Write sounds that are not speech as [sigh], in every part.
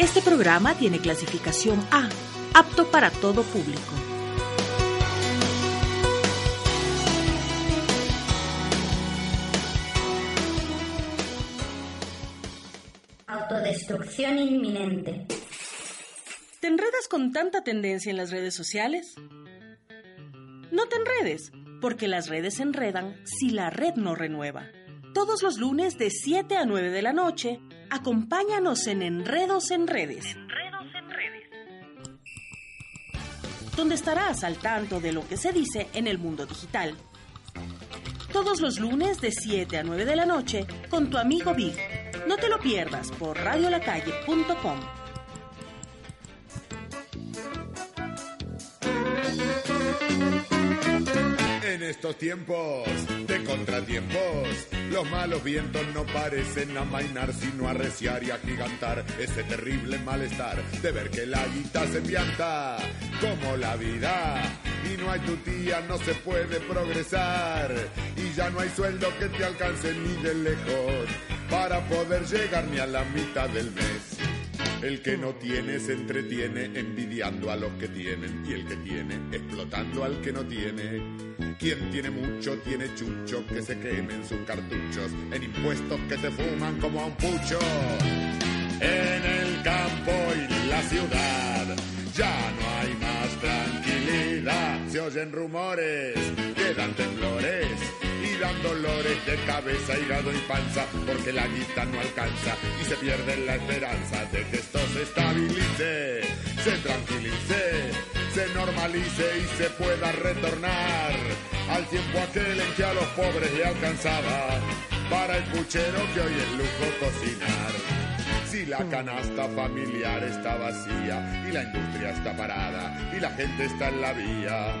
Este programa tiene clasificación A, apto para todo público. Autodestrucción inminente. ¿Te enredas con tanta tendencia en las redes sociales? No te enredes, porque las redes se enredan si la red no renueva. Todos los lunes de 7 a 9 de la noche, acompáñanos en Enredos en Redes. Enredos en Redes. Donde estarás al tanto de lo que se dice en el mundo digital. Todos los lunes de 7 a 9 de la noche con tu amigo Big. No te lo pierdas por radiolacalle.com. Estos tiempos de contratiempos, los malos vientos no parecen amainar, sino arreciar y agigantar ese terrible malestar de ver que la guita se pianta como la vida. Y no hay tutía, no se puede progresar. Y ya no hay sueldo que te alcance ni de lejos para poder llegar ni a la mitad del mes. El que no tiene se entretiene envidiando a los que tienen y el que tiene explotando al que no tiene. Quien tiene mucho tiene chucho que se quemen sus cartuchos en impuestos que te fuman como a un pucho. En el campo y la ciudad ya no hay más tranquilidad. Se oyen rumores, quedan temblores dan dolores de cabeza, hígado y panza, porque la guita no alcanza y se pierde la esperanza de que esto se estabilice, se tranquilice, se normalice y se pueda retornar al tiempo aquel en que a los pobres le alcanzaba para el puchero que hoy es lujo cocinar. Si la canasta familiar está vacía y la industria está parada y la gente está en la vía,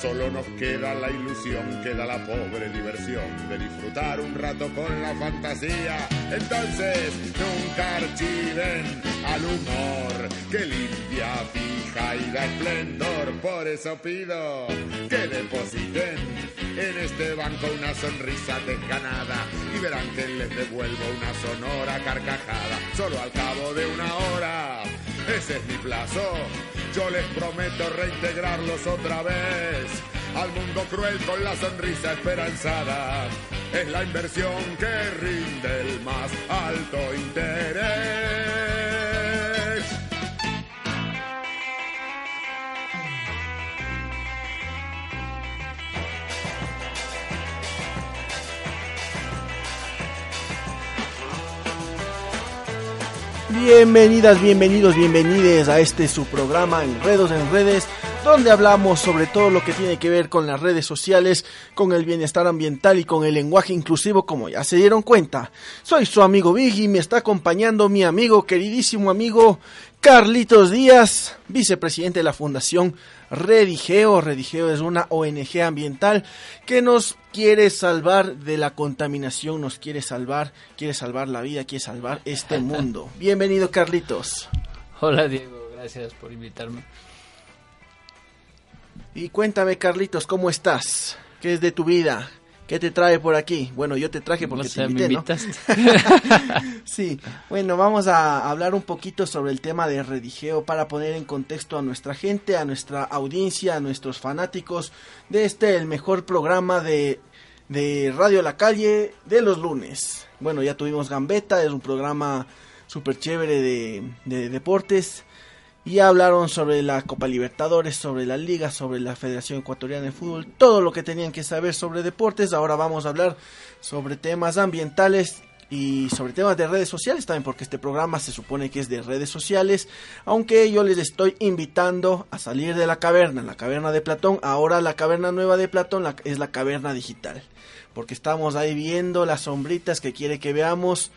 solo nos queda la ilusión, queda la pobre diversión de disfrutar un rato con la fantasía. Entonces, nunca archiven al humor que limpia, fija y da esplendor. Por eso pido que depositen en este banco una sonrisa desganada y verán que les devuelvo una sonora carcajada al cabo de una hora. Ese es mi plazo. Yo les prometo reintegrarlos otra vez al mundo cruel con la sonrisa esperanzada. Es la inversión que rinde el más alto interés. Bienvenidas, bienvenidos, bienvenides a este su programa Enredos en Redes, donde hablamos sobre todo lo que tiene que ver con las redes sociales, con el bienestar ambiental y con el lenguaje inclusivo, como ya se dieron cuenta. Soy su amigo Big y me está acompañando mi amigo, queridísimo amigo Carlitos Díaz, vicepresidente de la Fundación Redigeo. Redigeo es una ONG ambiental que nos quiere salvar de la contaminación, nos quiere salvar, quiere salvar la vida, quiere salvar este [laughs] mundo. Bienvenido, Carlitos. Hola, Diego, gracias por invitarme. Y cuéntame, Carlitos, ¿cómo estás? ¿Qué es de tu vida? ¿Qué te trae por aquí? Bueno, yo te traje porque O sea, te invité, ¿no? invitaste. [laughs] sí, bueno, vamos a hablar un poquito sobre el tema de redigeo para poner en contexto a nuestra gente, a nuestra audiencia, a nuestros fanáticos de este, el mejor programa de, de Radio La Calle de los lunes. Bueno, ya tuvimos Gambeta, es un programa súper chévere de, de deportes. Y hablaron sobre la Copa Libertadores, sobre la Liga, sobre la Federación Ecuatoriana de Fútbol, todo lo que tenían que saber sobre deportes. Ahora vamos a hablar sobre temas ambientales y sobre temas de redes sociales también, porque este programa se supone que es de redes sociales, aunque yo les estoy invitando a salir de la caverna, la caverna de Platón, ahora la caverna nueva de Platón la- es la caverna digital, porque estamos ahí viendo las sombritas que quiere que veamos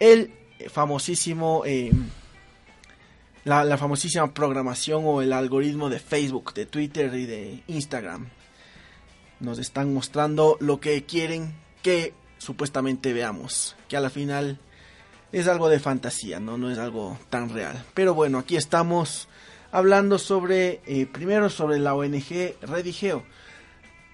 el famosísimo... eh, la, la famosísima programación o el algoritmo de Facebook, de Twitter y de Instagram. Nos están mostrando lo que quieren que supuestamente veamos, que a la final es algo de fantasía, no, no es algo tan real. Pero bueno, aquí estamos hablando sobre, eh, primero sobre la ONG Redigeo.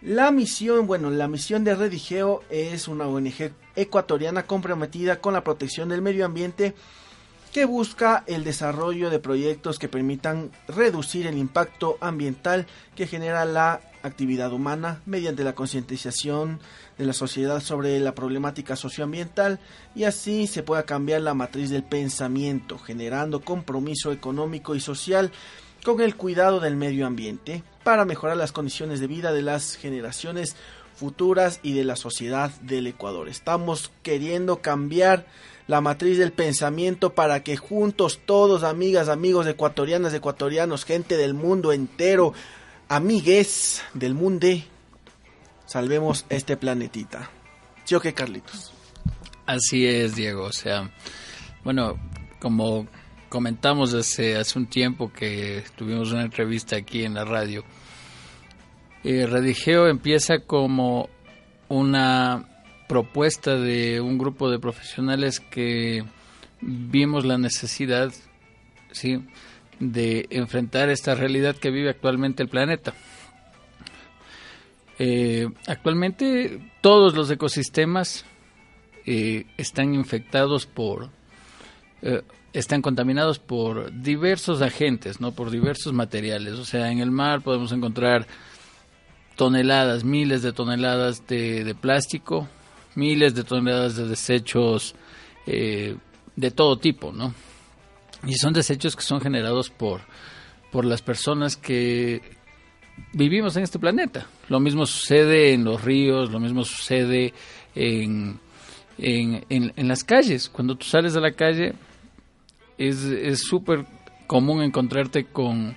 La misión, bueno, la misión de Redigeo es una ONG ecuatoriana comprometida con la protección del medio ambiente que busca el desarrollo de proyectos que permitan reducir el impacto ambiental que genera la actividad humana mediante la concientización de la sociedad sobre la problemática socioambiental y así se pueda cambiar la matriz del pensamiento, generando compromiso económico y social con el cuidado del medio ambiente para mejorar las condiciones de vida de las generaciones futuras y de la sociedad del Ecuador. Estamos queriendo cambiar la matriz del pensamiento para que juntos todos, amigas, amigos ecuatorianas, ecuatorianos, gente del mundo entero, amigues del mundo, salvemos este planetita. ¿Sí o qué, Carlitos? Así es, Diego. O sea, bueno, como comentamos hace, hace un tiempo que tuvimos una entrevista aquí en la radio, eh, Redigeo empieza como una propuesta de un grupo de profesionales que vimos la necesidad, ¿sí?, de enfrentar esta realidad que vive actualmente el planeta. Eh, actualmente todos los ecosistemas eh, están infectados por, eh, están contaminados por diversos agentes, no, por diversos materiales. O sea, en el mar podemos encontrar toneladas, miles de toneladas de, de plástico, miles de toneladas de desechos de todo tipo, ¿no? Y son desechos que son generados por, por las personas que vivimos en este planeta. Lo mismo sucede en los ríos, lo mismo sucede en, en, en, las calles. Cuando tú sales a la calle es súper común encontrarte con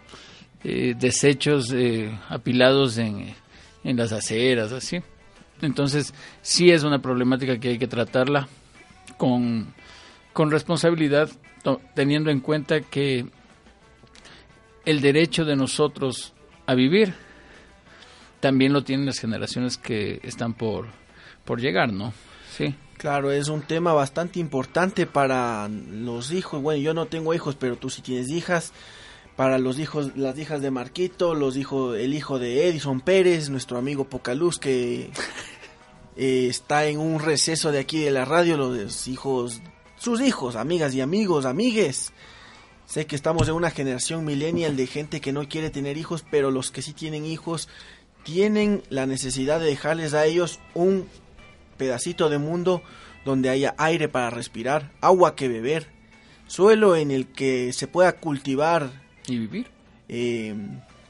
eh, desechos eh, apilados en, en las aceras, así. Entonces, sí es una problemática que hay que tratarla con, con responsabilidad teniendo en cuenta que el derecho de nosotros a vivir también lo tienen las generaciones que están por, por llegar, ¿no? Sí. Claro, es un tema bastante importante para los hijos. Bueno, yo no tengo hijos, pero tú sí tienes hijas. Para los hijos, las hijas de Marquito, los hijos, el hijo de Edison Pérez, nuestro amigo Pocaluz, que [laughs] eh, está en un receso de aquí de la radio, los hijos sus hijos, amigas y amigos, amigues. Sé que estamos en una generación millennial de gente que no quiere tener hijos, pero los que sí tienen hijos tienen la necesidad de dejarles a ellos un pedacito de mundo donde haya aire para respirar, agua que beber, suelo en el que se pueda cultivar y vivir. Eh,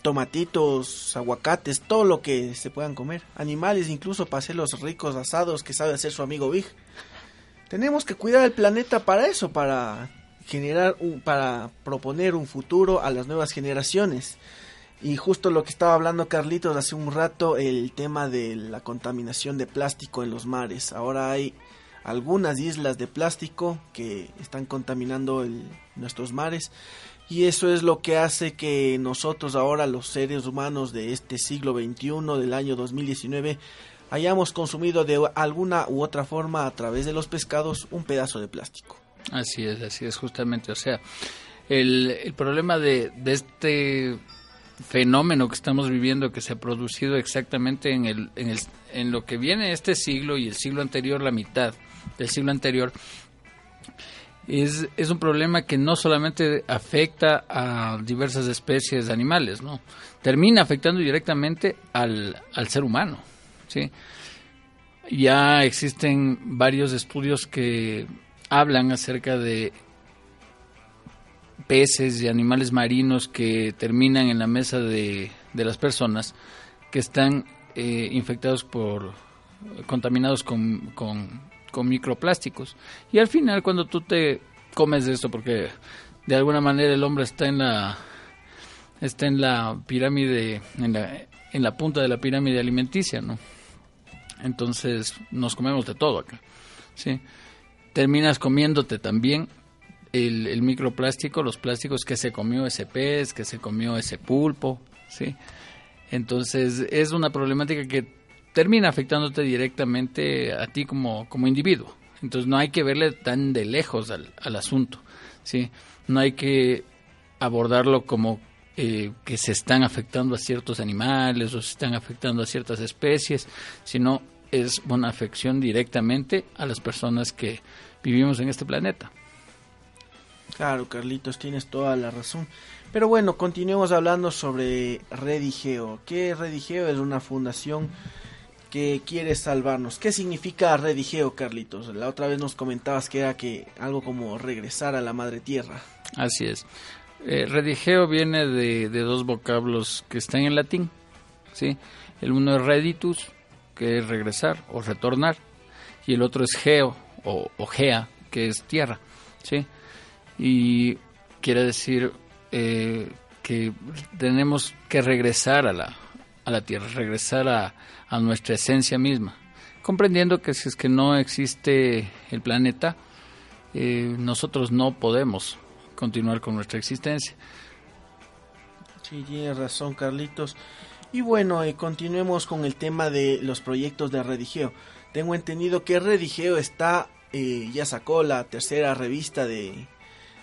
tomatitos, aguacates, todo lo que se puedan comer, animales, incluso para los ricos asados que sabe hacer su amigo Big. Tenemos que cuidar el planeta para eso, para generar un, para proponer un futuro a las nuevas generaciones. Y justo lo que estaba hablando Carlitos hace un rato, el tema de la contaminación de plástico en los mares. Ahora hay algunas islas de plástico que están contaminando nuestros mares y eso es lo que hace que nosotros ahora los seres humanos de este siglo XXI, del año 2019, hayamos consumido de alguna u otra forma a través de los pescados un pedazo de plástico. Así es, así es justamente. O sea, el, el problema de, de este fenómeno que estamos viviendo que se ha producido exactamente en, el, en, el, en lo que viene este siglo y el siglo anterior, la mitad del siglo anterior, es, es un problema que no solamente afecta a diversas especies de animales, ¿no? termina afectando directamente al, al ser humano. ¿sí? Ya existen varios estudios que hablan acerca de peces y animales marinos que terminan en la mesa de, las personas que están eh, infectados por contaminados con, con, con, microplásticos y al final cuando tú te comes esto porque de alguna manera el hombre está en la está en la pirámide en la, en la punta de la pirámide alimenticia no entonces nos comemos de todo acá. ¿sí? Terminas comiéndote también el, microplástico, los plásticos que se comió ese pez, que se comió ese pulpo. ¿sí? Entonces es una problemática que termina afectándote directamente a ti como, como individuo. Entonces no hay que verle tan de lejos al, al asunto. ¿sí? No hay que abordarlo como eh, que se están afectando a ciertos animales o se están afectando a ciertas especies, sino es una afección directamente a las personas que vivimos en este planeta. Claro, Carlitos, tienes toda la razón. Pero bueno, continuemos hablando sobre Redigeo. ¿Qué Redigeo es una fundación que quiere salvarnos? ¿Qué significa Redigeo, Carlitos? La otra vez nos comentabas que era que algo como regresar a la madre tierra. Así es. Eh, redigeo viene de, dos vocablos que están en latín. ¿sí? El uno es reditus, que es regresar o retornar, y el otro es geo o, gea, que es tierra. ¿sí? Y quiere decir eh, que tenemos que regresar a la, a la tierra, regresar a, a nuestra esencia misma, comprendiendo que si es que no existe el planeta, eh, nosotros no podemos continuar con nuestra existencia. Sí, tienes razón, Carlitos. Y bueno, eh, continuemos con el tema de los proyectos de Redigeo. Tengo entendido que Redigeo está, eh, ya sacó la tercera revista de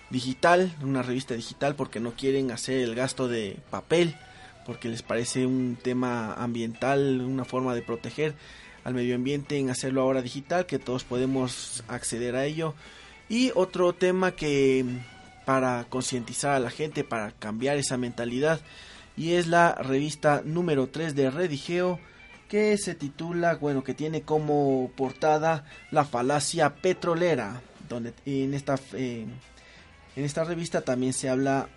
digital, una revista digital, porque no quieren hacer el gasto de papel, porque les parece un tema ambiental, una forma de proteger al medio ambiente en hacerlo ahora digital, que todos podemos acceder a ello. Y otro tema que para concientizar a la gente, para cambiar esa mentalidad. Y es la revista número 3 de Redigeo que se titula, bueno, que tiene como portada La falacia petrolera, donde en esta, eh, en esta revista también se habla,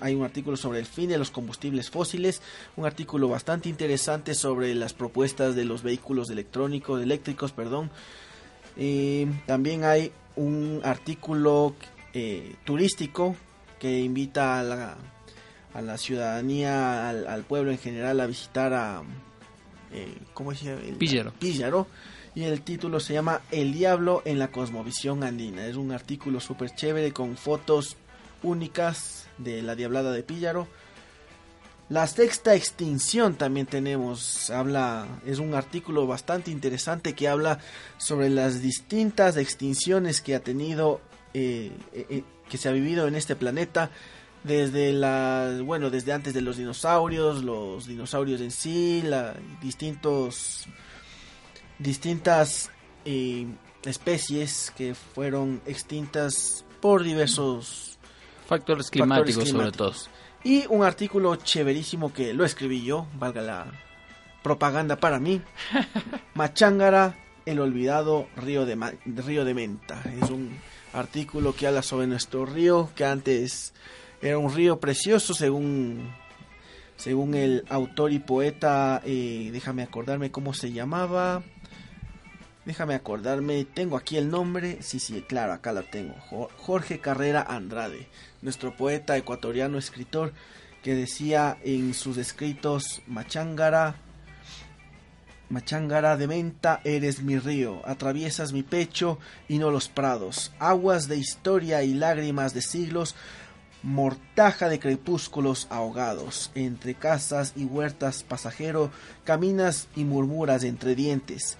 hay un artículo sobre el fin de los combustibles fósiles, un artículo bastante interesante sobre las propuestas de los vehículos electrónicos, eléctricos, perdón. Eh, también hay un artículo eh, turístico que invita a la, a la ciudadanía, al, pueblo en general a visitar a... Eh, ¿Cómo se llama? Píllaro. Y el título se llama El Diablo en la Cosmovisión Andina. Es un artículo súper chévere con fotos únicas de la Diablada de Píllaro. La sexta extinción también tenemos, habla, es un artículo bastante interesante que habla sobre las distintas extinciones que ha tenido eh, eh, eh, que se ha vivido en este planeta desde la bueno desde antes de los dinosaurios los dinosaurios en sí la, distintos distintas especies que fueron extintas por diversos factores climáticos, sobre todo. Y un artículo chéverísimo que lo escribí yo valga la propaganda para mí. [laughs] Machangara el olvidado río de río de menta. Es un artículo que habla sobre nuestro río, que antes era un río precioso según, según el autor y poeta, eh, déjame acordarme cómo se llamaba. Déjame acordarme, tengo aquí el nombre, sí, sí, claro, acá la tengo. Jorge Carrera Andrade, nuestro poeta ecuatoriano escritor que decía en sus escritos Machangara, Machangara de menta, eres mi río, atraviesas mi pecho y no los prados, aguas de historia y lágrimas de siglos, mortaja de crepúsculos ahogados, entre casas y huertas pasajero, caminas y murmuras entre dientes,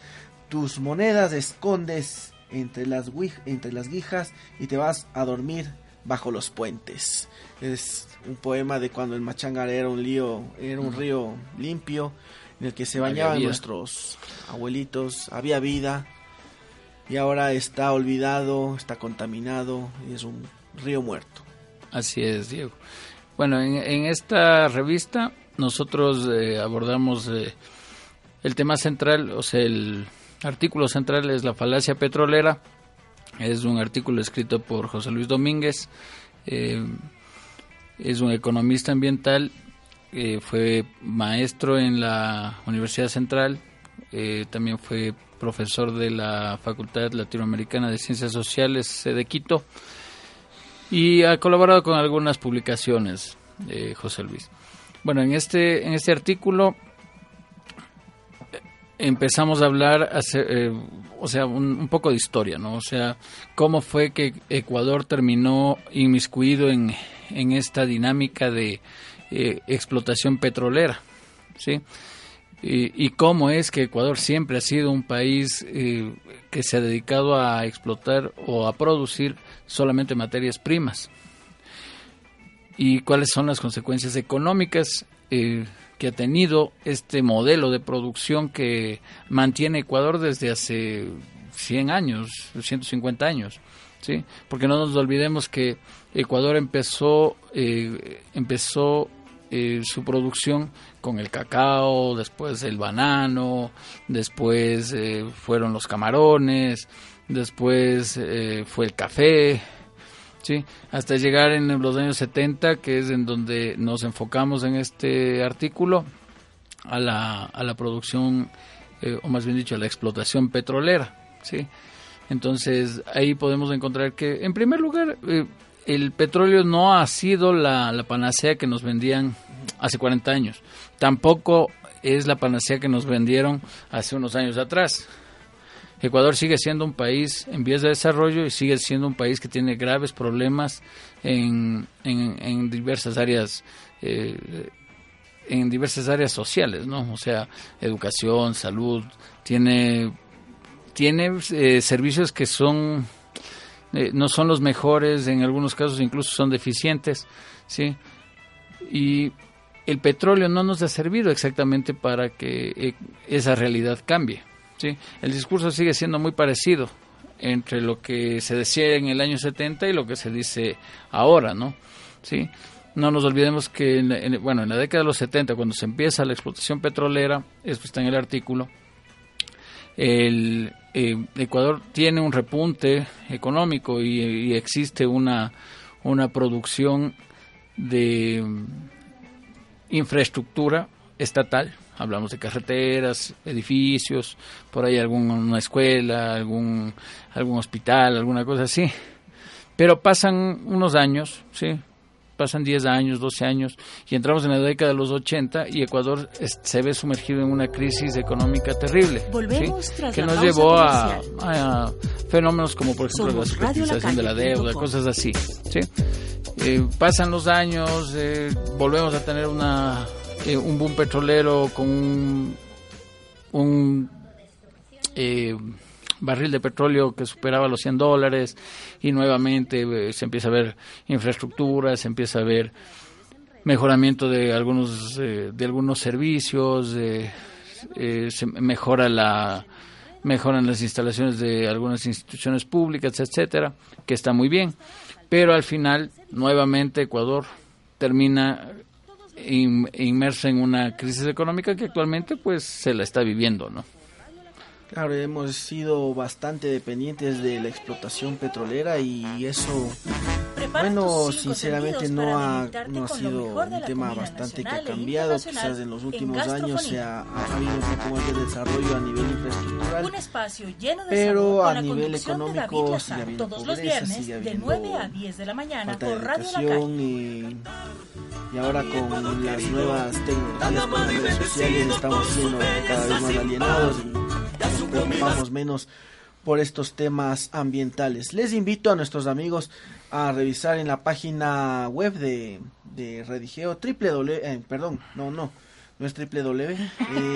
tus monedas escondes entre las, entre las guijas y te vas a dormir bajo los puentes. Es un poema de cuando el Machangara era un lío, era un río limpio en el que se bañaban nuestros abuelitos, había vida y ahora está olvidado, está contaminado y es un río muerto. Así es, Diego. Bueno, en, esta revista nosotros eh, abordamos eh, el tema central, o sea, el artículo central es la falacia petrolera. Es un artículo escrito por José Luis Domínguez. Eh, es un economista ambiental eh, fue maestro en la Universidad Central, eh, también fue profesor de la Facultad Latinoamericana de Ciencias Sociales de Quito y ha colaborado con algunas publicaciones, José Luis. Bueno, en este, en este artículo empezamos a hablar, o sea, un, poco de historia, ¿no? O sea, cómo fue que Ecuador terminó inmiscuido en, en esta dinámica de eh, explotación petrolera, ¿sí? Y, cómo es que Ecuador siempre ha sido un país eh, que se ha dedicado a explotar o a producir solamente materias primas. Y cuáles son las consecuencias económicas eh, que ha tenido este modelo de producción que mantiene Ecuador desde hace 100 años, 150 años. ¿sí? Porque no nos olvidemos que Ecuador empezó, eh, empezó eh, su producción con el cacao, después el banano, después eh, fueron los camarones, después fue el café, ¿sí? hasta llegar en los años 70, que es en donde nos enfocamos en este artículo, a la, a la producción, o más bien dicho, a la explotación petrolera. ¿sí? Entonces ahí podemos encontrar que, en primer lugar, el petróleo no ha sido la, panacea que nos vendían hace 40 años. Tampoco es la panacea que nos vendieron hace unos años atrás. Ecuador sigue siendo un país en vías de desarrollo y sigue siendo un país que tiene graves problemas en, en, diversas áreas eh, en diversas áreas sociales, ¿no? O sea, educación, salud, tiene tiene eh, servicios que son eh, no son los mejores, en algunos casos incluso son deficientes, ¿sí? Y el petróleo no nos ha servido exactamente para que esa realidad cambie, ¿sí? El discurso sigue siendo muy parecido entre lo que se decía en el año 70 y lo que se dice ahora, ¿no? ¿Sí? No nos olvidemos que, en, bueno, en la década de los 70, cuando se empieza la explotación petrolera, esto está en el artículo, el, eh, Ecuador tiene un repunte económico y, existe una, una producción de infraestructura estatal. Hablamos de carreteras, edificios, por ahí alguna escuela, algún, algún hospital, alguna cosa así. Pero pasan unos años, ¿sí? pasan 10 años, 12 años y entramos en la década de los 80 y Ecuador se ve sumergido en una crisis económica terrible que nos llevó a, fenómenos como por ejemplo la securitización de la deuda, cosas así. ¿sí? Eh, pasan los años, eh, volvemos a tener una, eh, un boom petrolero con un, un barril de petróleo que superaba los 100 dólares y nuevamente eh, se empieza a ver infraestructura, se empieza a ver mejoramiento de algunos eh, de algunos servicios, eh, se mejora la mejoran las instalaciones de algunas instituciones públicas, etcétera, que está muy bien, pero al final nuevamente Ecuador termina inmerso en una crisis económica que actualmente pues se la está viviendo, ¿no? Claro, hemos sido bastante dependientes de la explotación petrolera y eso, bueno, sinceramente no ha, no ha sido un tema bastante que ha cambiado. Quizás en los últimos años se ha, habido un poco más de desarrollo a nivel infraestructural, pero a nivel económico sigue habiendo pobreza, sigue habiendo falta de educación y, y ahora con las nuevas tecnologías, con las redes sociales, estamos siendo cada vez más alienados. Y, nos preocupamos menos por estos temas ambientales. Les invito a nuestros amigos a revisar en la página web de, Redigeo, www, eh, perdón, no, no, no es www,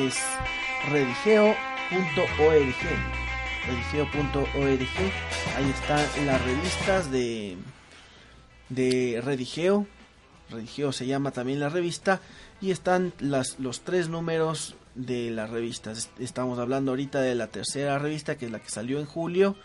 es redigeo.org. Redigeo.org, ahí están las revistas de, de Redigeo, Redigeo se llama también la revista, y están las, los tres números de las revistas. Estamos hablando ahorita de la tercera revista, que es la que salió en julio.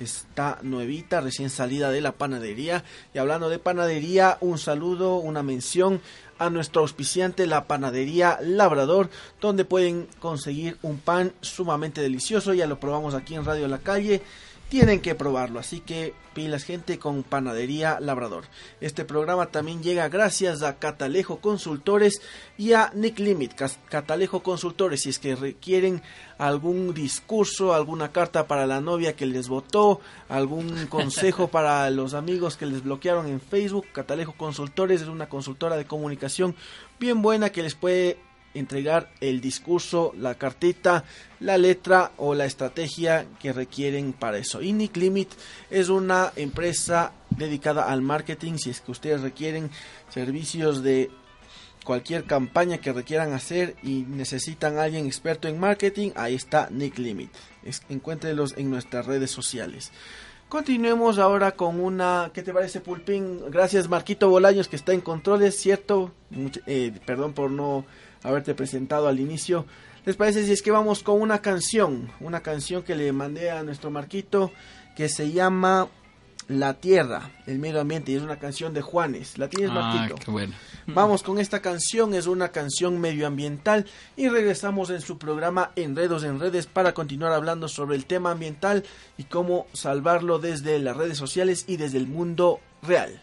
Está nuevita, recién salida de la panadería. Y hablando de panadería, un saludo, una mención a nuestro auspiciante, la panadería Labrador, donde pueden conseguir un pan sumamente delicioso. Ya lo probamos aquí en Radio La Calle tienen que probarlo. Así que pilas gente con Panadería Labrador. Este programa también llega gracias a Catalejo Consultores y a Nick Limit. Catalejo Consultores, si es que requieren algún discurso, alguna carta para la novia que les votó, algún consejo [laughs] para los amigos que les bloquearon en Facebook, Catalejo Consultores es una consultora de comunicación bien buena que les puede entregar el discurso, la cartita, la letra o la estrategia que requieren para eso. Y Nick Limit es una empresa dedicada al marketing. Si es que ustedes requieren servicios de cualquier campaña que requieran hacer y necesitan a alguien experto en marketing, ahí está Nick Limit. Es, encuéntrenlos en nuestras redes sociales. Continuemos ahora con una, ¿qué te parece Pulpín? Gracias Marquito Bolaños que está en controles, ¿cierto? Eh, perdón por no haberte presentado al inicio. ¿Les parece si es que vamos con una canción? Una canción que le mandé a nuestro Marquito que se llama La Tierra, el medio ambiente, y es una canción de Juanes. ¿La tienes, Ah, Marquito? qué bueno. Vamos con esta canción, es una canción medioambiental y regresamos en su programa Enredos en Redes para continuar hablando sobre el tema ambiental y cómo salvarlo desde las redes sociales y desde el mundo real.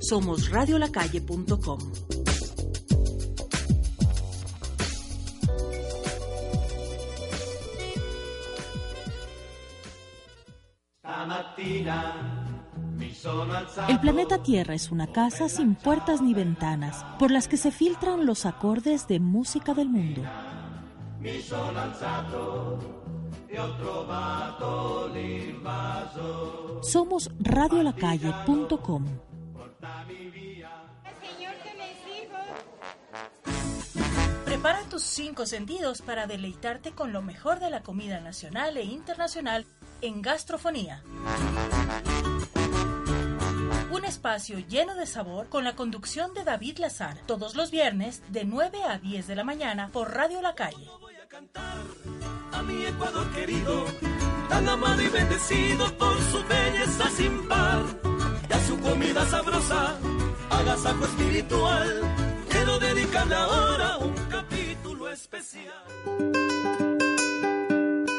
Somos radiolacalle.com. El planeta Tierra es una casa sin puertas ni ventanas, por las que se filtran los acordes de música del mundo. Somos radiolacalle.com. Prepara tus cinco sentidos para deleitarte con lo mejor de la comida nacional e internacional en gastrofonía. Un espacio lleno de sabor con la conducción de David Lazar. Todos los viernes de 9 a 10 de la mañana por Radio La Calle. A cantar a mi Ecuador querido, tan amado y bendecido por su belleza sin par, y a su comida sabrosa, agasajo espiritual. Quiero dedicarle ahora un capítulo especial.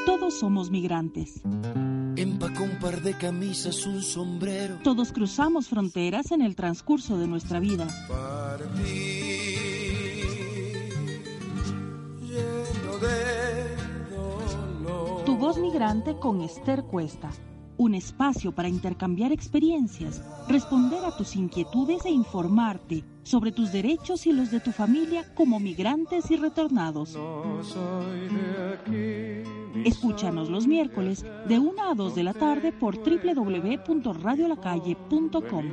Todos somos migrantes. Empacó un par de camisas, un sombrero. Todos cruzamos fronteras en el transcurso de nuestra vida. Voz migrante con Esther Cuesta. Un espacio para intercambiar experiencias, responder a tus inquietudes e informarte sobre tus derechos y los de tu familia como migrantes y retornados. No soy de aquí. ni Escúchanos los miércoles de 1 a 2 de la tarde por www.radiolacalle.com.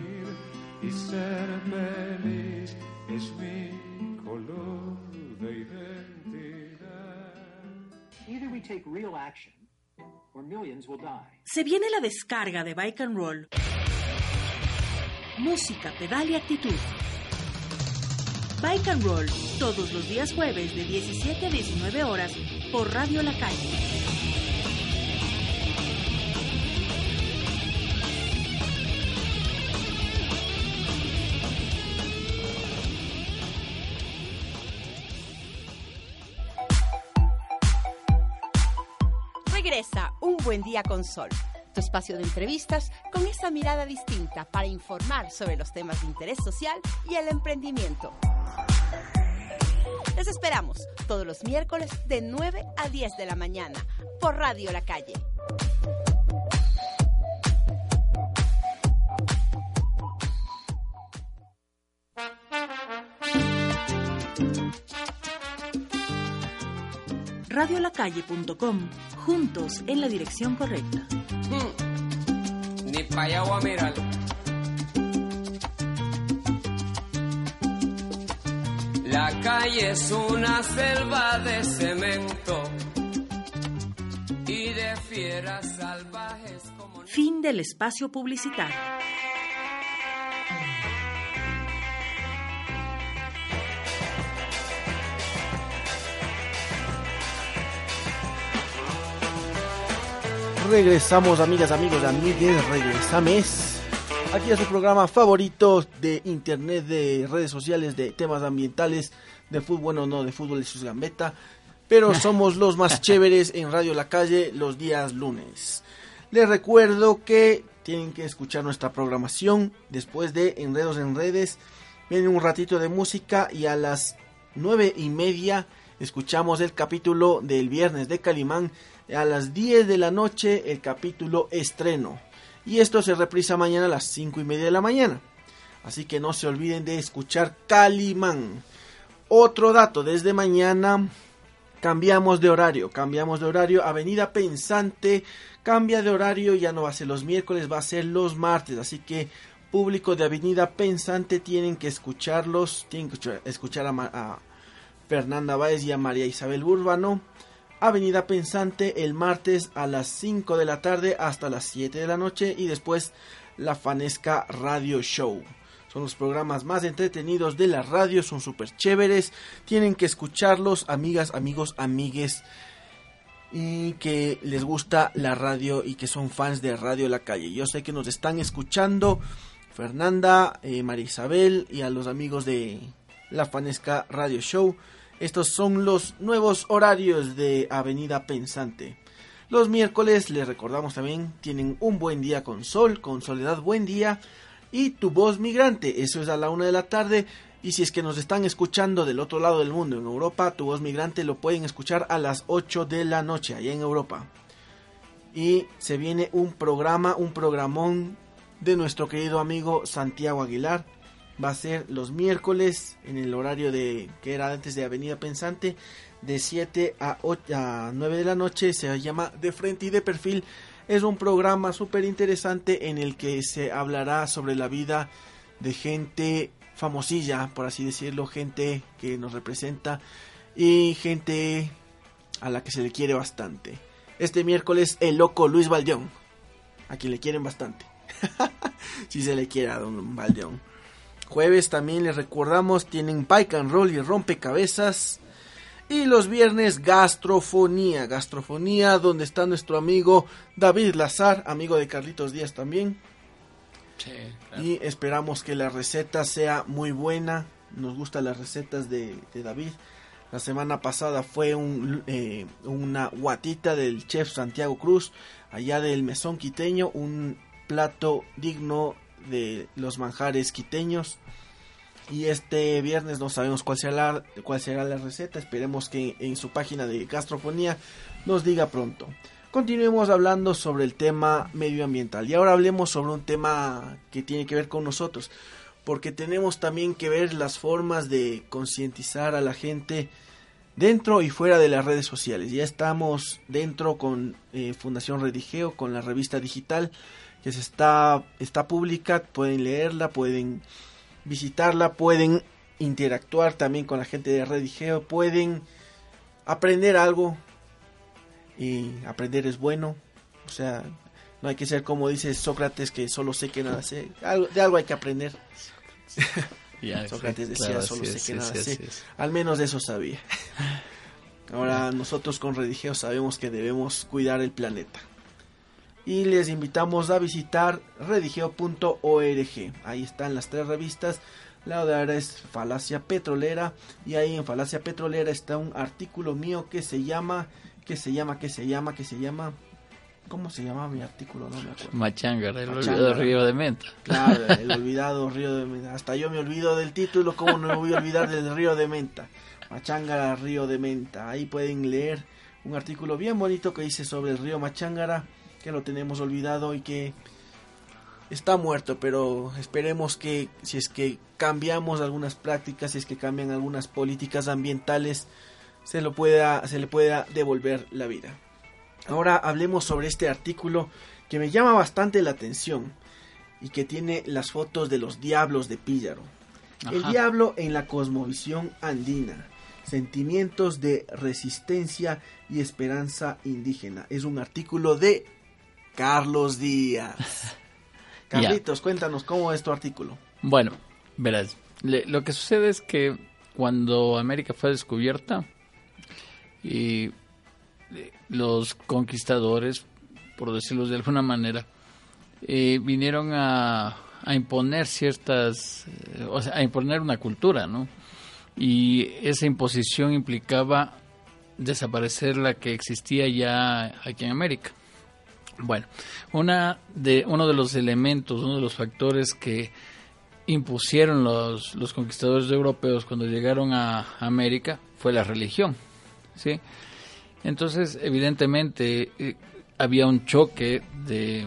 y ser feliz es mi color de identidad. Either we take real action Se viene la descarga de Bike and Roll. Música, pedal y actitud. Bike and Roll, todos los días jueves de 17 a 19 horas por Radio La Calle. Buen Día con Sol, tu espacio de entrevistas con esa mirada distinta para informar sobre los temas de interés social y el emprendimiento. Les esperamos todos los miércoles de 9 a 10 de la mañana por Radio La Calle. Radiolacalle.com, juntos en la dirección correcta. Ni para allá voy a mirar. La calle es una selva de cemento y de fieras salvajes como... Fin del espacio publicitario. Regresamos, amigas, amigos, amigues, regresamos. Aquí a su programa favorito de internet, de redes sociales, de temas ambientales, de fútbol, bueno, no, de fútbol y sus gambeta. Pero [laughs] somos los más chéveres en Radio La Calle los días lunes. Les recuerdo que tienen que escuchar nuestra programación después de Enredos en Redes. Viene un ratito de música y a las nueve y media escuchamos el capítulo del viernes de Calimán. A las 10 de la noche el capítulo estreno. Y esto se reprisa mañana a las 5 y media de la mañana. Así que no se olviden de escuchar Calimán. Otro dato, desde mañana cambiamos de horario. Cambiamos de horario. Avenida Pensante cambia de horario. Ya no va a ser los miércoles, va a ser los martes. Así que público de Avenida Pensante tienen que escucharlos. Tienen que escuchar- a, Fernanda Báez y a María Isabel Búrbano. Avenida Pensante el martes a las 5 de la tarde hasta las 7 de la noche y después la Fanesca Radio Show. Son los programas más entretenidos de la radio, son súper chéveres. Tienen que escucharlos, amigas, amigos, amigues. Y que les gusta la radio y que son fans de Radio La Calle. Yo sé que nos están escuchando Fernanda, eh, María Isabel y a los amigos de la Fanesca Radio Show. Estos son los nuevos horarios de Avenida Pensante. Los miércoles, les recordamos también, tienen un buen día con sol, con Soledad Buen Día y Tu Voz Migrante. Eso es a la una de la tarde. Y si es que nos están escuchando del otro lado del mundo, en Europa, Tu Voz Migrante lo pueden escuchar a las 8 de la noche, allá en Europa. Y se viene un programa, un programón de nuestro querido amigo Santiago Aguilar va a ser los miércoles en el horario de que era antes de Avenida Pensante de 7 a, 8, a 9 de la noche se llama De frente y de perfil. Es un programa súper interesante en el que se hablará sobre la vida de gente famosilla por así decirlo gente que nos representa y gente a la que se le quiere bastante. Este miércoles el loco Luis Valdeón a quien le quieren bastante. [laughs] Si se le quiere a Don Baldeón. Jueves también les recordamos, tienen Pike and Roll y Rompecabezas. Y los viernes Gastrofonía, Gastrofonía, donde está nuestro amigo David Lazar, amigo de Carlitos Díaz también. Sí, claro. Y esperamos que la receta sea muy buena. Nos gustan las recetas de, de David. La semana pasada fue un, eh, una guatita del chef Santiago Cruz, allá del mesón quiteño, un plato digno de los manjares quiteños. Y este viernes no sabemos cuál será la, cuál será la receta. Esperemos que en su página de gastrofonía nos diga pronto. Continuemos hablando sobre el tema medioambiental. Y ahora hablemos sobre un tema que tiene que ver con nosotros. Porque tenemos también que ver las formas de concientizar a la gente dentro y fuera de las redes sociales. Ya estamos dentro con eh, Fundación Redigeo, con la revista digital que se está, está pública. Pueden leerla, pueden visitarla, pueden interactuar también con la gente de Redigeo, pueden aprender algo. Y aprender es bueno. O sea, no hay que ser como dice Sócrates que solo sé que nada sé. Algo- de algo hay que aprender. [laughs] Sócrates decía claro, solo sé que nada sé. Al menos de eso sabía. [laughs] Ahora nosotros con Redigeo sabemos que debemos cuidar el planeta. Y les invitamos a visitar redigeo.org. Ahí están las tres revistas. La de ahora es Falacia Petrolera. Y ahí en Falacia Petrolera está un artículo mío que se llama. Que se llama, que se llama, que se llama. ¿Cómo se llama mi artículo? No me acuerdo. Machangara, el olvidado río de menta. Claro, el [laughs] olvidado río de Menta. Hasta yo me olvido del título, ¿cómo no me voy a olvidar del río de Menta? Machangara, río de Menta. Ahí pueden leer un artículo bien bonito que dice sobre el río Machangara, que lo tenemos olvidado y que está muerto, pero esperemos que si es que cambiamos algunas prácticas, si es que cambian algunas políticas ambientales, se, lo pueda, se le pueda devolver la vida. Ahora hablemos sobre este artículo que me llama bastante la atención y que tiene las fotos de los diablos de Píllaro. El diablo en la cosmovisión andina. Sentimientos de resistencia y esperanza indígena. Es un artículo de Carlos Díaz. [laughs] Carlitos, cuéntanos cómo es tu artículo. Bueno, verás, le- lo que sucede es que cuando América fue descubierta y eh, los conquistadores, por decirlo de alguna manera, eh, vinieron a, a imponer ciertas, eh, o sea, a imponer una cultura, ¿no? Y esa imposición implicaba desaparecer la que existía ya aquí en América. Bueno, una de, uno de los elementos, uno de los factores que impusieron los, los conquistadores europeos cuando llegaron a América fue la religión, ¿sí? Entonces, evidentemente, eh, había un choque de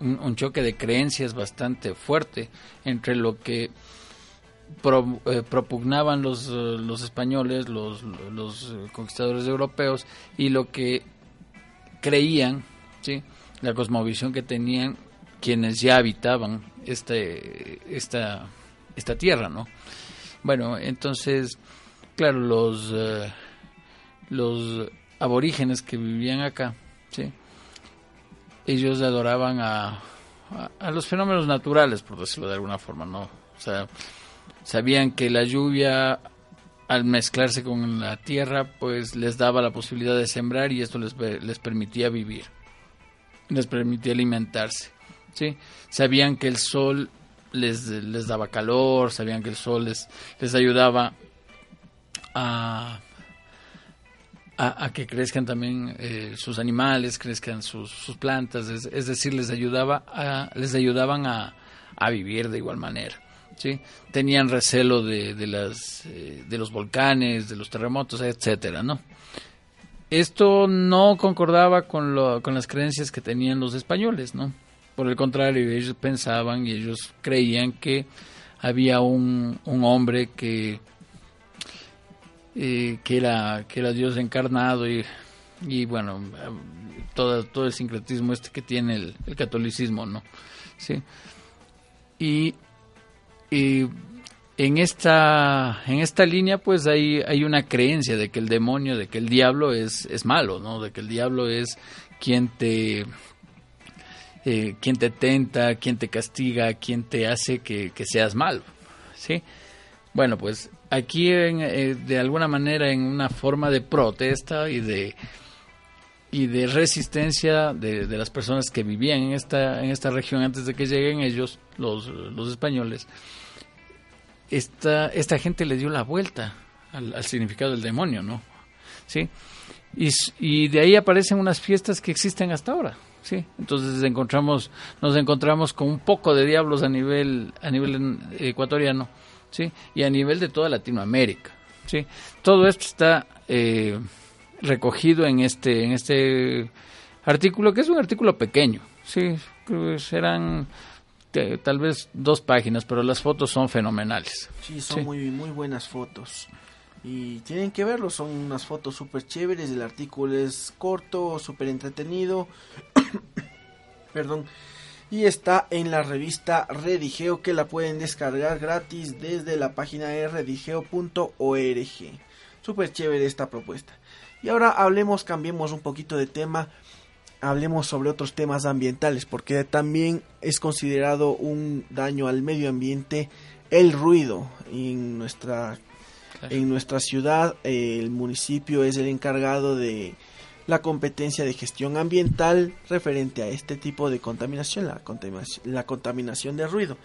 un, choque de creencias bastante fuerte entre lo que pro- eh, propugnaban los, los españoles, los, los eh, conquistadores europeos, y lo que creían, ¿sí? la cosmovisión que tenían quienes ya habitaban este, esta, esta tierra, ¿no? Bueno, entonces, claro, los, eh, los aborígenes que vivían acá, ¿sí? ellos adoraban a, a, los fenómenos naturales, por decirlo de alguna forma, ¿no? Sabían que la lluvia al mezclarse con la tierra, pues les daba la posibilidad de sembrar y esto les, les permitía vivir, les permitía alimentarse, ¿sí? Sabían que el sol les, les daba calor, sabían que el sol les, les ayudaba a, a, que crezcan también eh, sus animales, crezcan sus, sus plantas, es, es decir, les ayudaba a, les ayudaban a, a vivir de igual manera. ¿sí? Tenían recelo de, de, las, eh, de los volcanes, de los terremotos, etcétera, ¿no? Esto no concordaba con, lo, con las creencias que tenían los españoles, ¿no? Por el contrario, ellos pensaban y ellos creían que había un, un hombre que, eh, que, era, que era Dios encarnado y, y bueno, todo, todo el sincretismo este que tiene el, catolicismo, ¿no? Sí. Y en esta en esta línea pues hay hay una creencia de que el demonio de que el diablo es es malo no de que el diablo es quien te eh, quién te tenta, quién te castiga, quién te hace que, que seas malo, ¿sí? Bueno, pues aquí en, eh, de alguna manera en una forma de protesta y de y de resistencia de, de, las personas que vivían en esta en esta región antes de que lleguen ellos los, los españoles esta esta gente le dio la vuelta al, significado del demonio no sí y, y, de ahí aparecen unas fiestas que existen hasta ahora sí entonces encontramos nos encontramos con un poco de diablos a nivel a nivel ecuatoriano sí y a nivel de toda Latinoamérica sí todo esto está eh, recogido en este en este artículo que es un artículo pequeño sí creo serán te, tal vez dos páginas pero las fotos son fenomenales. Sí son sí. muy muy buenas fotos. Y tienen que verlo son unas fotos súper chéveres el artículo es corto súper entretenido. [coughs] Perdón. Y está en la revista Redigeo que la pueden descargar gratis desde la página de redigeo.org súper chévere esta propuesta. Y ahora hablemos, cambiemos un poquito de tema, hablemos sobre otros temas ambientales, porque también es considerado un daño al medio ambiente el ruido en nuestra claro. en nuestra ciudad el municipio es el encargado de la competencia de gestión ambiental referente a este tipo de contaminación, la contaminación, la contaminación de ruido.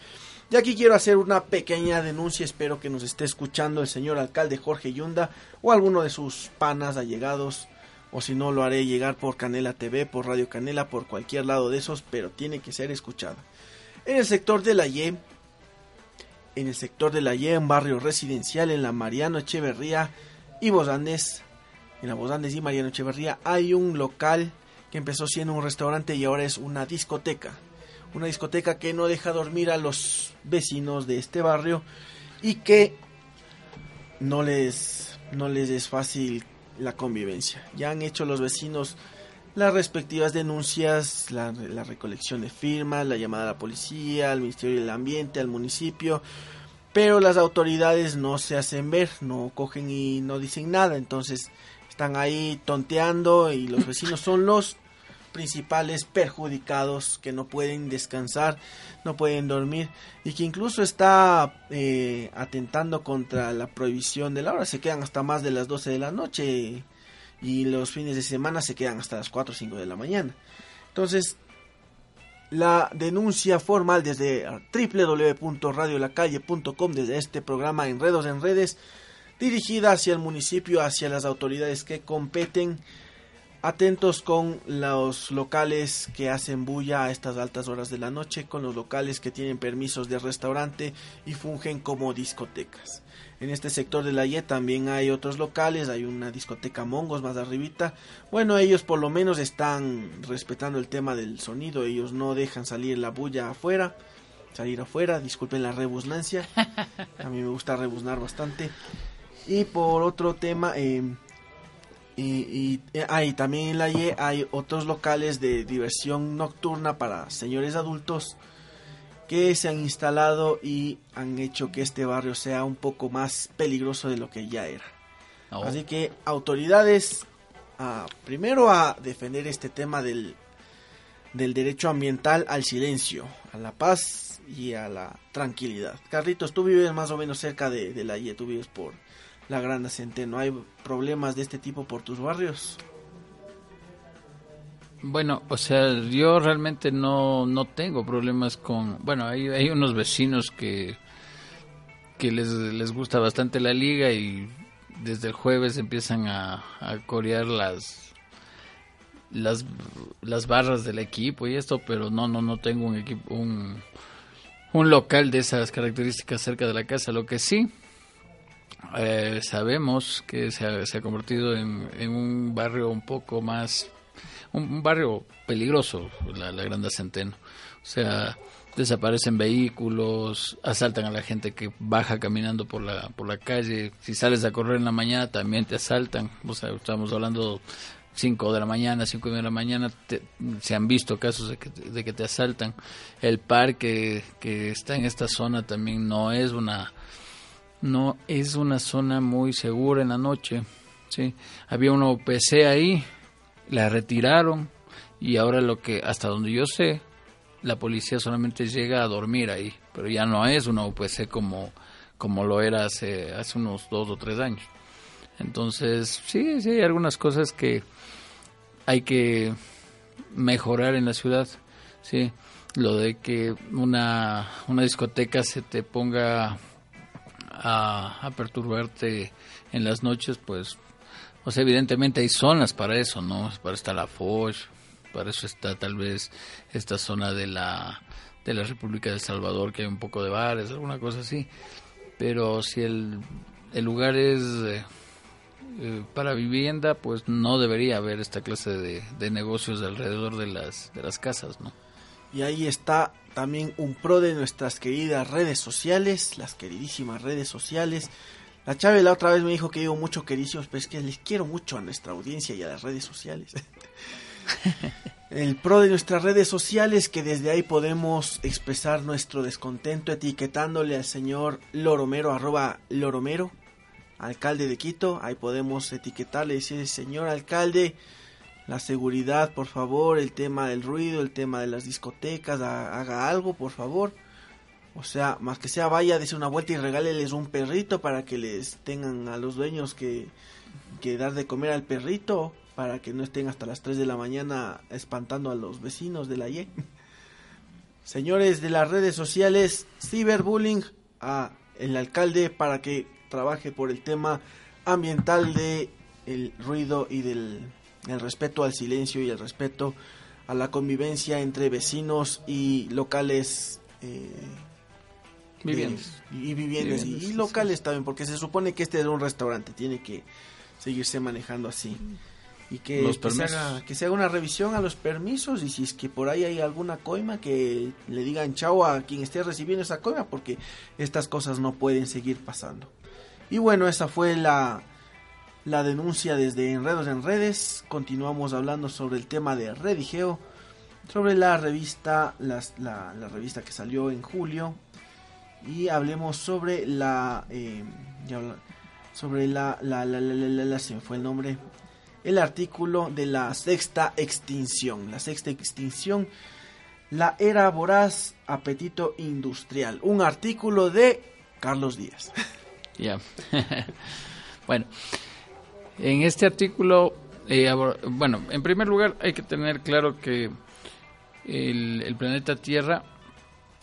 Y aquí quiero hacer una pequeña denuncia, espero que nos esté escuchando el señor alcalde Jorge Yunda o alguno de sus panas allegados, o si no lo haré llegar por Canela TV, por Radio Canela, por cualquier lado de esos, pero tiene que ser escuchado. En el sector de la Y, en el sector de la Y, en barrio residencial, en la Mariano Echeverría y Bosandes, en la Bosandes y Mariano Echeverría, hay un local que empezó siendo un restaurante y ahora es una discoteca una discoteca que no deja dormir a los vecinos de este barrio y que no les, no les es fácil la convivencia. Ya han hecho los vecinos las respectivas denuncias, la, la, recolección de firmas, la llamada a la policía, al Ministerio del Ambiente, al municipio, pero las autoridades no se hacen ver, no cogen y no dicen nada, entonces están ahí tonteando y los vecinos son los principales perjudicados que no pueden descansar, no pueden dormir y que incluso está eh, atentando contra la prohibición de la hora. Se quedan hasta más de las 12 de la noche y los fines de semana se quedan hasta las 4 o 5 de la mañana. Entonces, la denuncia formal desde www.radiolacalle.com, desde este programa Enredos en Redes, dirigida hacia el municipio, hacia las autoridades que competen atentos con los locales que hacen bulla a estas altas horas de la noche, con los locales que tienen permisos de restaurante y fungen como discotecas. En este sector de la YE también hay otros locales, hay una discoteca Mongos más arribita. Bueno, ellos por lo menos están respetando el tema del sonido, ellos no dejan salir la bulla afuera, salir afuera, disculpen la rebusnancia, [laughs] a mí me gusta rebuznar bastante. Y por otro tema, eh, y, y, ah, y, también en la Y hay otros locales de diversión nocturna para señores adultos que se han instalado y han hecho que este barrio sea un poco más peligroso de lo que ya era. Oh. Así que autoridades, uh, primero a defender este tema del, del derecho ambiental al silencio, a la paz y a la tranquilidad. Carlitos, tú vives más o menos cerca de, de la Y, tú vives por la Gran Centeno. ¿Hay problemas de este tipo por tus barrios? Bueno, o sea, yo realmente no, no tengo problemas con... Bueno, hay, hay unos vecinos que, que les, les gusta bastante la liga y desde el jueves empiezan a, a corear las, las, las barras del equipo y esto, pero no, no, no tengo un equipo, un, un local de esas características cerca de la casa. Lo que sí, eh, sabemos que se ha, convertido en, un barrio un poco más, un, un barrio peligroso, la, la Granda Centeno. O sea, desaparecen vehículos, asaltan a la gente que baja caminando por la, por la calle. Si sales a correr en la mañana también te asaltan. O sea, estamos hablando 5 de la mañana, 5 de la mañana, te, se han visto casos de que, de que te asaltan. El parque que está en esta zona también no es una no es una zona muy segura en la noche. ¿sí? Había una OPC ahí, la retiraron y ahora lo que, hasta donde yo sé, la policía solamente llega a dormir ahí, pero ya no es una UPC como, como lo era hace, hace unos dos o tres años. Entonces, sí, sí, hay algunas cosas que hay que mejorar en la ciudad, sí. Lo de que una, una discoteca se te ponga a, perturbarte en las noches, pues, o sea, evidentemente hay zonas para eso, ¿no? Para estar la Foch, para eso está tal vez esta zona de la, de la República de El Salvador, que hay un poco de bares, alguna cosa así. Pero si el, el lugar es eh, eh, para vivienda, pues no debería haber esta clase de, de negocios alrededor de las, de las casas, ¿no? Y ahí está también un pro de nuestras queridas redes sociales, las queridísimas redes sociales. La Chave la otra vez me dijo que digo mucho queridísimos, pero es que les quiero mucho a nuestra audiencia y a las redes sociales. [laughs] El pro de nuestras redes sociales que desde ahí podemos expresar nuestro descontento etiquetándole al señor Loromero, arroba Loromero, alcalde de Quito. Ahí podemos etiquetarle y decir, señor alcalde, la seguridad, por favor, el tema del ruido, el tema de las discotecas, ha- haga algo, por favor. O sea, más que sea, vaya, dése una vuelta y regáleles un perrito para que les tengan a los dueños que, que dar de comer al perrito, para que no estén hasta las 3 de la mañana espantando a los vecinos de la Y. [laughs] Señores de las redes sociales, ciberbullying a el alcalde para que trabaje por el tema ambiental de el ruido y del el respeto al silencio y el respeto a la convivencia entre vecinos y locales eh, de- Viviendas. y viviendas y- Viviendas, y, sí, locales también porque se supone que este es un restaurante tiene que seguirse manejando así. Y que, Los que se haga, que se haga una revisión a los permisos y si es que por ahí hay alguna coima que le digan chao a quien esté recibiendo esa coima porque estas cosas no pueden seguir pasando. Y bueno esa fue la la denuncia desde Enredos en Redes. Continuamos hablando sobre el tema de Redigeo, sobre la revista, la, revista que salió en julio. Y hablemos sobre la, eh, sobre la, la, la, la, se fue el nombre, el artículo de la sexta extinción. La sexta extinción, la era voraz, apetito industrial. Un artículo de Carlos Díaz. [laughs] Ya. [laughs] bueno, en este artículo, eh, bueno, en primer lugar hay que tener claro que el, planeta Tierra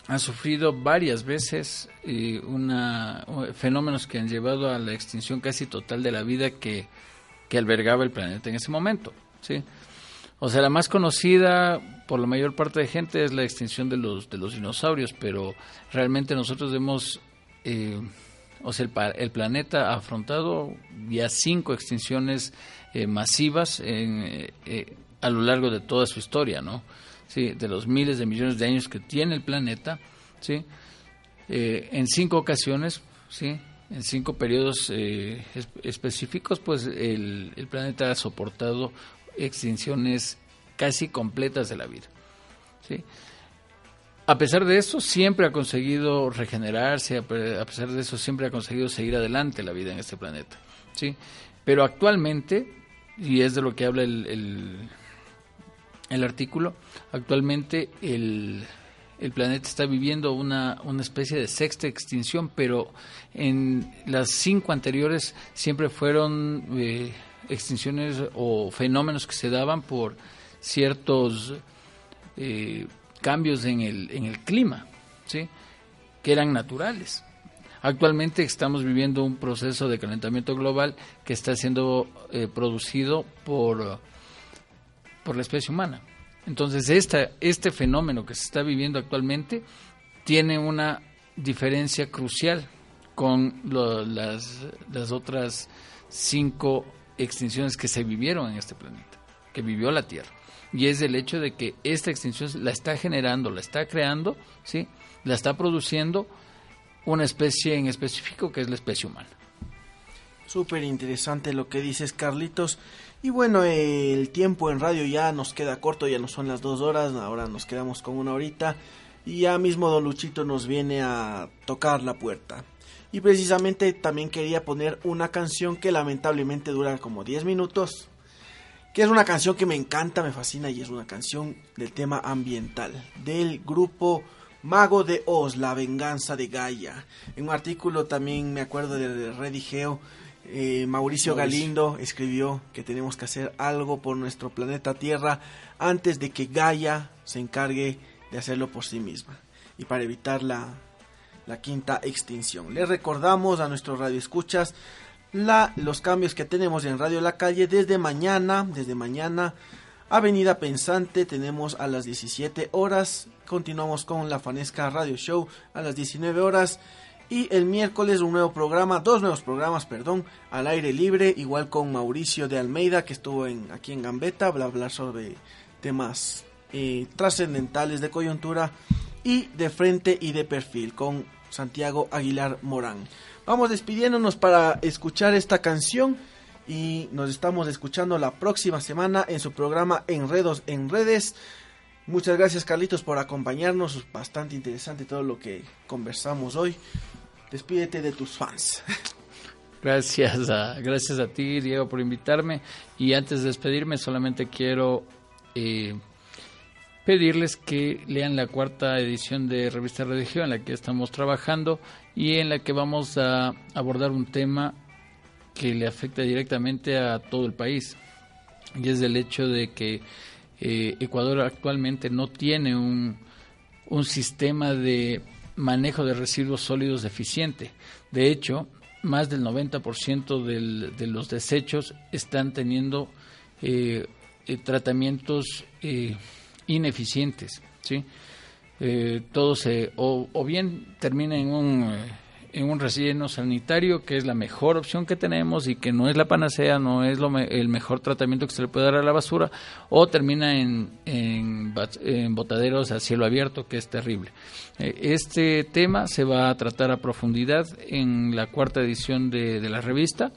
ha sufrido varias veces eh, una, fenómenos que han llevado a la extinción casi total de la vida que, que albergaba el planeta en ese momento. ¿sí? O sea, la más conocida por la mayor parte de gente es la extinción de los, de los dinosaurios, pero realmente nosotros hemos, eh, o sea, el, el planeta ha afrontado ya cinco extinciones eh, masivas en, eh, eh, a lo largo de toda su historia, ¿no? Sí, de los miles de millones de años que tiene el planeta, ¿sí? Eh, en cinco ocasiones, ¿sí? En cinco periodos eh, es- específicos, pues el, el planeta ha soportado extinciones casi completas de la vida, ¿sí? A pesar de eso, siempre ha conseguido regenerarse, a pe- a pesar de eso, siempre ha conseguido seguir adelante la vida en este planeta, ¿sí? Pero actualmente, y es de lo que habla el, el, el artículo, actualmente el, el planeta está viviendo una, una especie de sexta extinción, pero en las cinco anteriores siempre fueron eh, extinciones o fenómenos que se daban por ciertos eh, cambios en el, en el clima, ¿sí? que eran naturales. Actualmente estamos viviendo un proceso de calentamiento global que está siendo eh, producido por, por la especie humana. Entonces, esta, este fenómeno que se está viviendo actualmente tiene una diferencia crucial con las, las otras cinco extinciones que se vivieron en este planeta, que vivió la Tierra. Y es el hecho de que esta extinción la está generando, la está creando, ¿sí? la está produciendo una especie en específico que es la especie humana. Súper interesante lo que dices, Carlitos. Y bueno, el tiempo en radio ya nos queda corto, ya no son las dos horas, ahora nos quedamos con una horita. Y ya mismo Don Luchito nos viene a tocar la puerta. Y precisamente también quería poner una canción que lamentablemente dura como 10 minutos. Que es una canción que me encanta, me fascina y es una canción del tema ambiental del grupo Mago de Oz, La venganza de Gaia. En un artículo también me acuerdo de Redigeo, eh, Mauricio Galindo escribió que tenemos que hacer algo por nuestro planeta Tierra antes de que Gaia se encargue de hacerlo por sí misma y para evitar la, la quinta extinción. Les recordamos a nuestros radioescuchas la, los cambios que tenemos en Radio La Calle desde mañana, desde mañana, Avenida Pensante tenemos a las 17 horas, continuamos con la Fanesca Radio Show a las 19 horas y el miércoles un nuevo programa, dos nuevos programas, perdón, al aire libre, igual con Mauricio de Almeida que estuvo en, aquí en Gambetta, a hablar sobre temas eh, trascendentales de coyuntura y de frente y de perfil con Santiago Aguilar Morán. Vamos despidiéndonos para escuchar esta canción y nos estamos escuchando la próxima semana en su programa Enredos en Redes. Muchas gracias Carlitos por acompañarnos, bastante interesante todo lo que conversamos hoy. Despídete de tus fans. [laughs] Gracias a, gracias a ti, Diego, por invitarme. Y antes de despedirme, solamente quiero eh, pedirles que lean la cuarta edición de Revista Redigio en la que estamos trabajando y en la que vamos a abordar un tema que le afecta directamente a todo el país y es el hecho de que eh, Ecuador actualmente no tiene un, un sistema de manejo de residuos sólidos eficiente. De hecho, más del 90% del, de los desechos están teniendo eh, eh, tratamientos ineficientes, ¿sí? Eh, todo se, o, bien termina en un, eh, en un relleno sanitario que es la mejor opción que tenemos y que no es la panacea, no es lo el mejor tratamiento que se le puede dar a la basura, o termina en, en, botaderos a cielo abierto, que es terrible. Eh, este tema se va a tratar a profundidad en la cuarta edición de, de la revista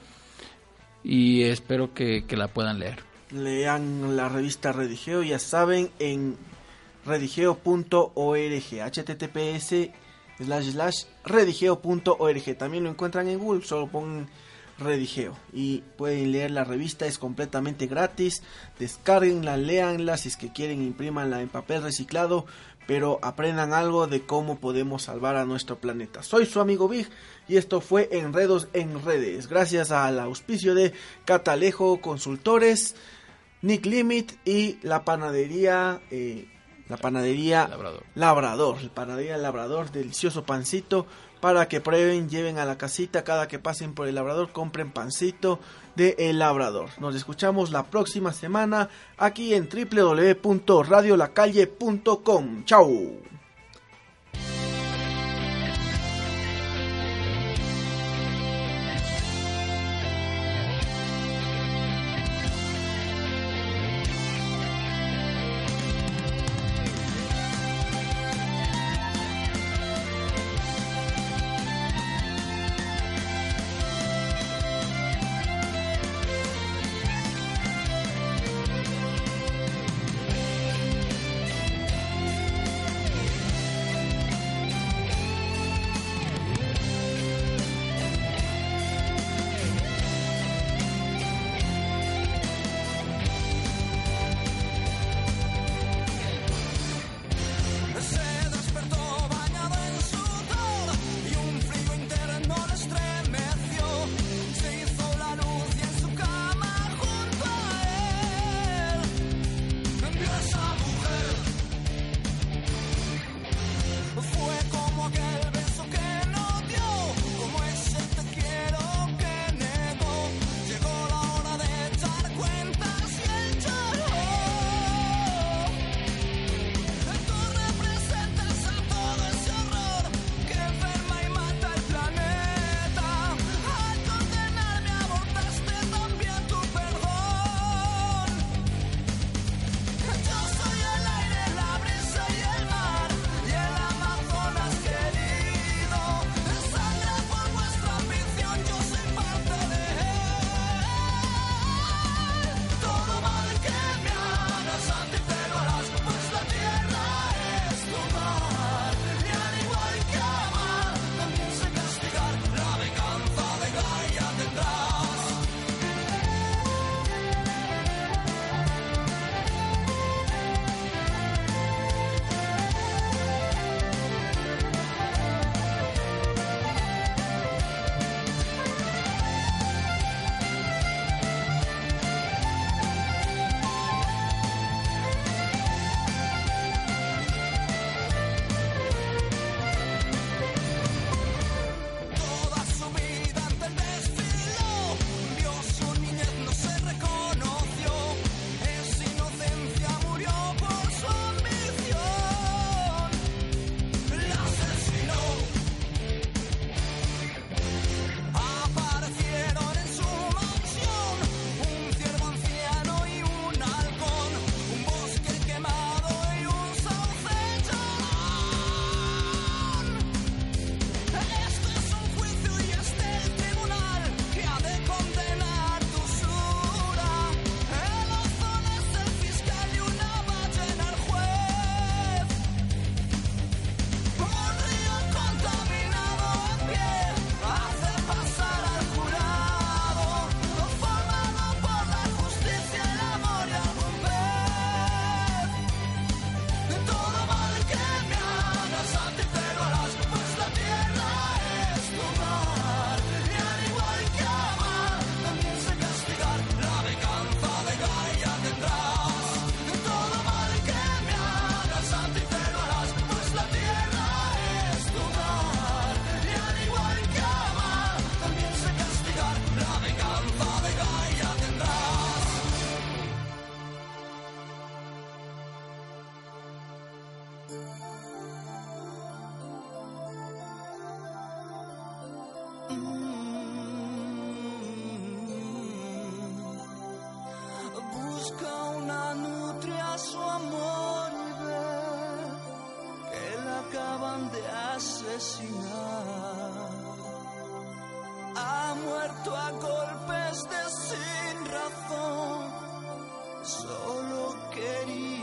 y espero que, que la puedan leer lean la revista Redigeo, ya saben, en redigeo.org, https slash slash redigeo.org. También lo encuentran en Google, solo ponen Redigeo y pueden leer la revista, es completamente gratis. Descarguenla, leanla, si es que quieren, imprimanla en papel reciclado, pero aprendan algo de cómo podemos salvar a nuestro planeta. Soy su amigo Big y esto fue Enredos en Redes. Gracias al auspicio de Catalejo Consultores. Nick Limit y la panadería eh, la panadería Labrador. Labrador, la panadería Labrador, delicioso pancito para que prueben, lleven a la casita cada que pasen por el Labrador, compren pancito de El Labrador. Nos escuchamos la próxima semana aquí en www.radiolacalle.com. Chau. Muerto a golpes de sin razón, solo quería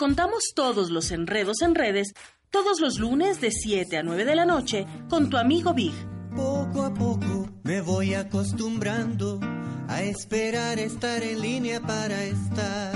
contamos todos los enredos en redes, todos los lunes de 7 a 9 de la noche, con tu amigo Big. Poco a poco me voy acostumbrando a esperar estar en línea para estar,